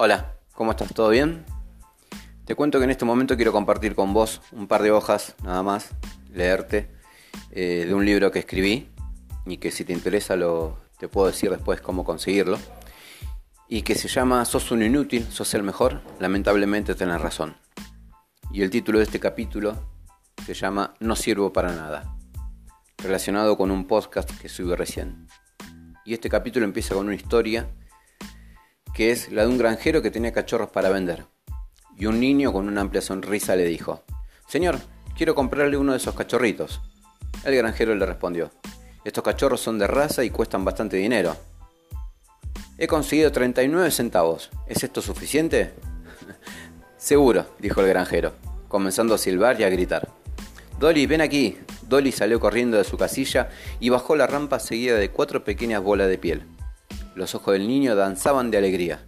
Hola, ¿cómo estás? ¿Todo bien? Te cuento que en este momento quiero compartir con vos un par de hojas, nada más, leerte, eh, de un libro que escribí y que si te interesa lo, te puedo decir después cómo conseguirlo. Y que se llama Sos un inútil, sos el mejor, lamentablemente tenés razón. Y el título de este capítulo se llama No sirvo para nada, relacionado con un podcast que subí recién. Y este capítulo empieza con una historia que es la de un granjero que tenía cachorros para vender. Y un niño con una amplia sonrisa le dijo, Señor, quiero comprarle uno de esos cachorritos. El granjero le respondió, Estos cachorros son de raza y cuestan bastante dinero. He conseguido 39 centavos. ¿Es esto suficiente? Seguro, dijo el granjero, comenzando a silbar y a gritar. Dolly, ven aquí. Dolly salió corriendo de su casilla y bajó la rampa seguida de cuatro pequeñas bolas de piel. Los ojos del niño danzaban de alegría.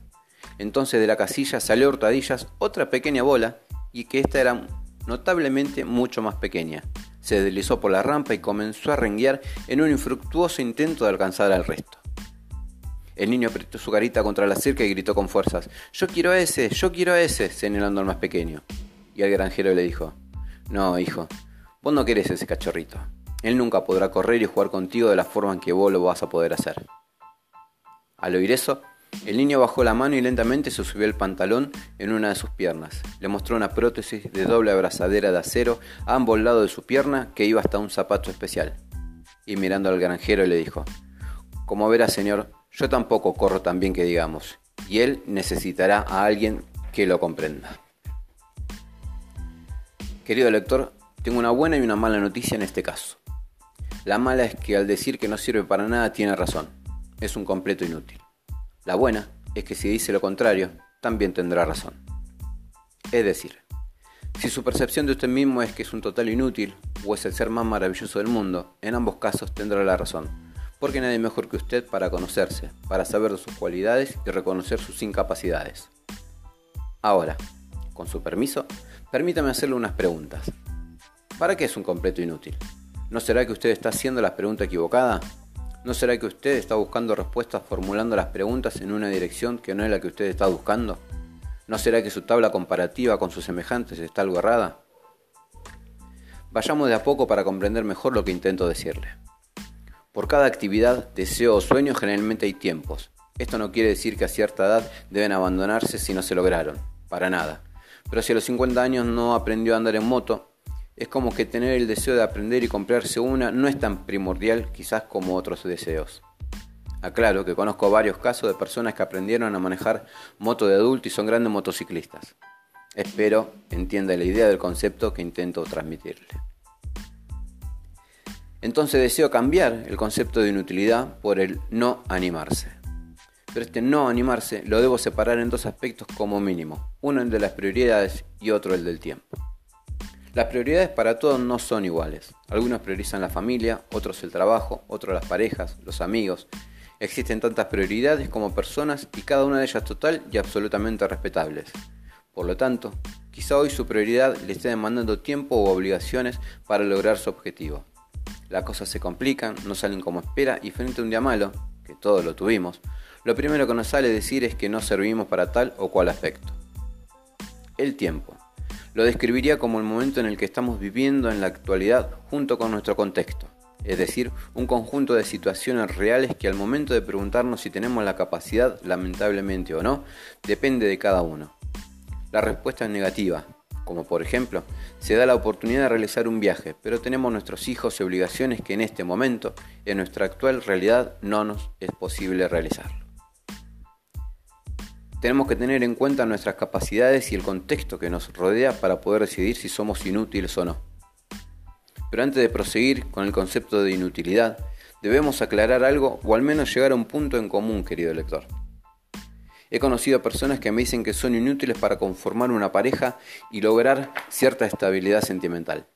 Entonces de la casilla salió hurtadillas otra pequeña bola y que ésta era notablemente mucho más pequeña. Se deslizó por la rampa y comenzó a renguear en un infructuoso intento de alcanzar al resto. El niño apretó su carita contra la cerca y gritó con fuerzas, Yo quiero ese, yo quiero ese, señalando al más pequeño. Y el granjero le dijo, No, hijo, vos no querés ese cachorrito. Él nunca podrá correr y jugar contigo de la forma en que vos lo vas a poder hacer. Al oír eso, el niño bajó la mano y lentamente se subió el pantalón en una de sus piernas. Le mostró una prótesis de doble abrazadera de acero a ambos lados de su pierna que iba hasta un zapato especial. Y mirando al granjero le dijo, Como verá señor, yo tampoco corro tan bien que digamos, y él necesitará a alguien que lo comprenda. Querido lector, tengo una buena y una mala noticia en este caso. La mala es que al decir que no sirve para nada tiene razón es un completo inútil. La buena es que si dice lo contrario, también tendrá razón. Es decir, si su percepción de usted mismo es que es un total inútil o es el ser más maravilloso del mundo, en ambos casos tendrá la razón, porque nadie mejor que usted para conocerse, para saber de sus cualidades y reconocer sus incapacidades. Ahora, con su permiso, permítame hacerle unas preguntas. ¿Para qué es un completo inútil? ¿No será que usted está haciendo la pregunta equivocada? ¿No será que usted está buscando respuestas formulando las preguntas en una dirección que no es la que usted está buscando? ¿No será que su tabla comparativa con sus semejantes está algo errada? Vayamos de a poco para comprender mejor lo que intento decirle. Por cada actividad, deseo o sueño generalmente hay tiempos. Esto no quiere decir que a cierta edad deben abandonarse si no se lograron, para nada. Pero si a los 50 años no aprendió a andar en moto, es como que tener el deseo de aprender y comprarse una no es tan primordial quizás como otros deseos. Aclaro que conozco varios casos de personas que aprendieron a manejar moto de adulto y son grandes motociclistas. Espero entienda la idea del concepto que intento transmitirle. Entonces deseo cambiar el concepto de inutilidad por el no animarse. Pero este no animarse lo debo separar en dos aspectos como mínimo, uno el de las prioridades y otro el del tiempo. Las prioridades para todos no son iguales. Algunos priorizan la familia, otros el trabajo, otros las parejas, los amigos. Existen tantas prioridades como personas y cada una de ellas total y absolutamente respetables. Por lo tanto, quizá hoy su prioridad le esté demandando tiempo u obligaciones para lograr su objetivo. Las cosas se complican, no salen como espera y frente a un día malo, que todos lo tuvimos, lo primero que nos sale decir es que no servimos para tal o cual aspecto. El tiempo. Lo describiría como el momento en el que estamos viviendo en la actualidad junto con nuestro contexto, es decir, un conjunto de situaciones reales que al momento de preguntarnos si tenemos la capacidad, lamentablemente o no, depende de cada uno. La respuesta es negativa, como por ejemplo, se da la oportunidad de realizar un viaje, pero tenemos nuestros hijos y obligaciones que en este momento, en nuestra actual realidad, no nos es posible realizar. Tenemos que tener en cuenta nuestras capacidades y el contexto que nos rodea para poder decidir si somos inútiles o no. Pero antes de proseguir con el concepto de inutilidad, debemos aclarar algo o al menos llegar a un punto en común, querido lector. He conocido a personas que me dicen que son inútiles para conformar una pareja y lograr cierta estabilidad sentimental.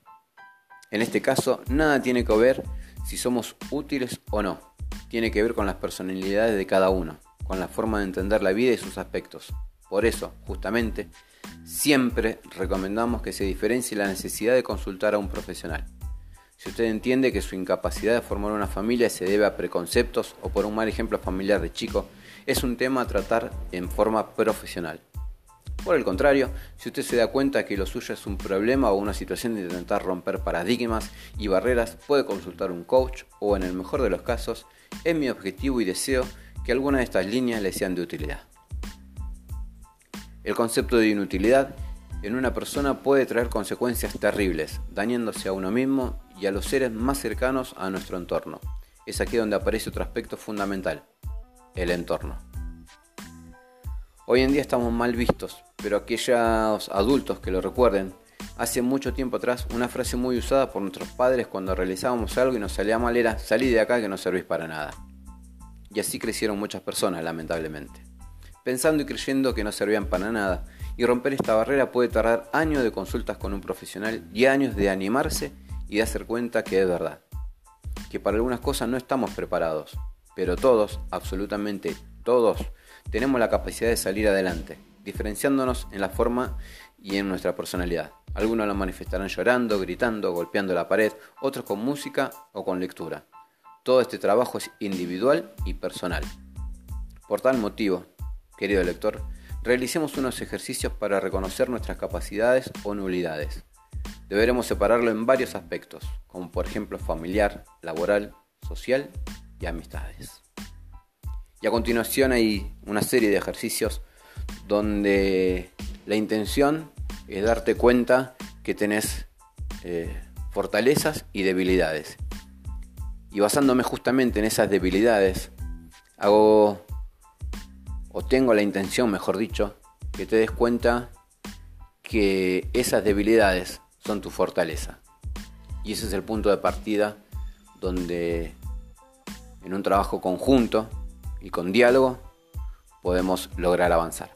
En este caso, nada tiene que ver si somos útiles o no. Tiene que ver con las personalidades de cada uno con la forma de entender la vida y sus aspectos. Por eso, justamente, siempre recomendamos que se diferencie la necesidad de consultar a un profesional. Si usted entiende que su incapacidad de formar una familia se debe a preconceptos o por un mal ejemplo familiar de chico, es un tema a tratar en forma profesional. Por el contrario, si usted se da cuenta que lo suyo es un problema o una situación de intentar romper paradigmas y barreras, puede consultar un coach o en el mejor de los casos, es mi objetivo y deseo que alguna de estas líneas le sean de utilidad. El concepto de inutilidad en una persona puede traer consecuencias terribles, dañándose a uno mismo y a los seres más cercanos a nuestro entorno. Es aquí donde aparece otro aspecto fundamental, el entorno. Hoy en día estamos mal vistos, pero aquellos adultos que lo recuerden, hace mucho tiempo atrás una frase muy usada por nuestros padres cuando realizábamos algo y nos salía mal era salí de acá que no servís para nada. Y así crecieron muchas personas, lamentablemente. Pensando y creyendo que no servían para nada, y romper esta barrera puede tardar años de consultas con un profesional y años de animarse y de hacer cuenta que es verdad. Que para algunas cosas no estamos preparados, pero todos, absolutamente todos, tenemos la capacidad de salir adelante, diferenciándonos en la forma y en nuestra personalidad. Algunos lo manifestarán llorando, gritando, golpeando la pared, otros con música o con lectura. Todo este trabajo es individual y personal. Por tal motivo, querido lector, realicemos unos ejercicios para reconocer nuestras capacidades o nulidades. Deberemos separarlo en varios aspectos, como por ejemplo familiar, laboral, social y amistades. Y a continuación hay una serie de ejercicios donde la intención es darte cuenta que tenés eh, fortalezas y debilidades. Y basándome justamente en esas debilidades, hago o tengo la intención, mejor dicho, que te des cuenta que esas debilidades son tu fortaleza. Y ese es el punto de partida donde en un trabajo conjunto y con diálogo podemos lograr avanzar.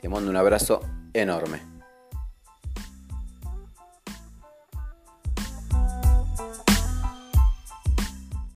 Te mando un abrazo enorme.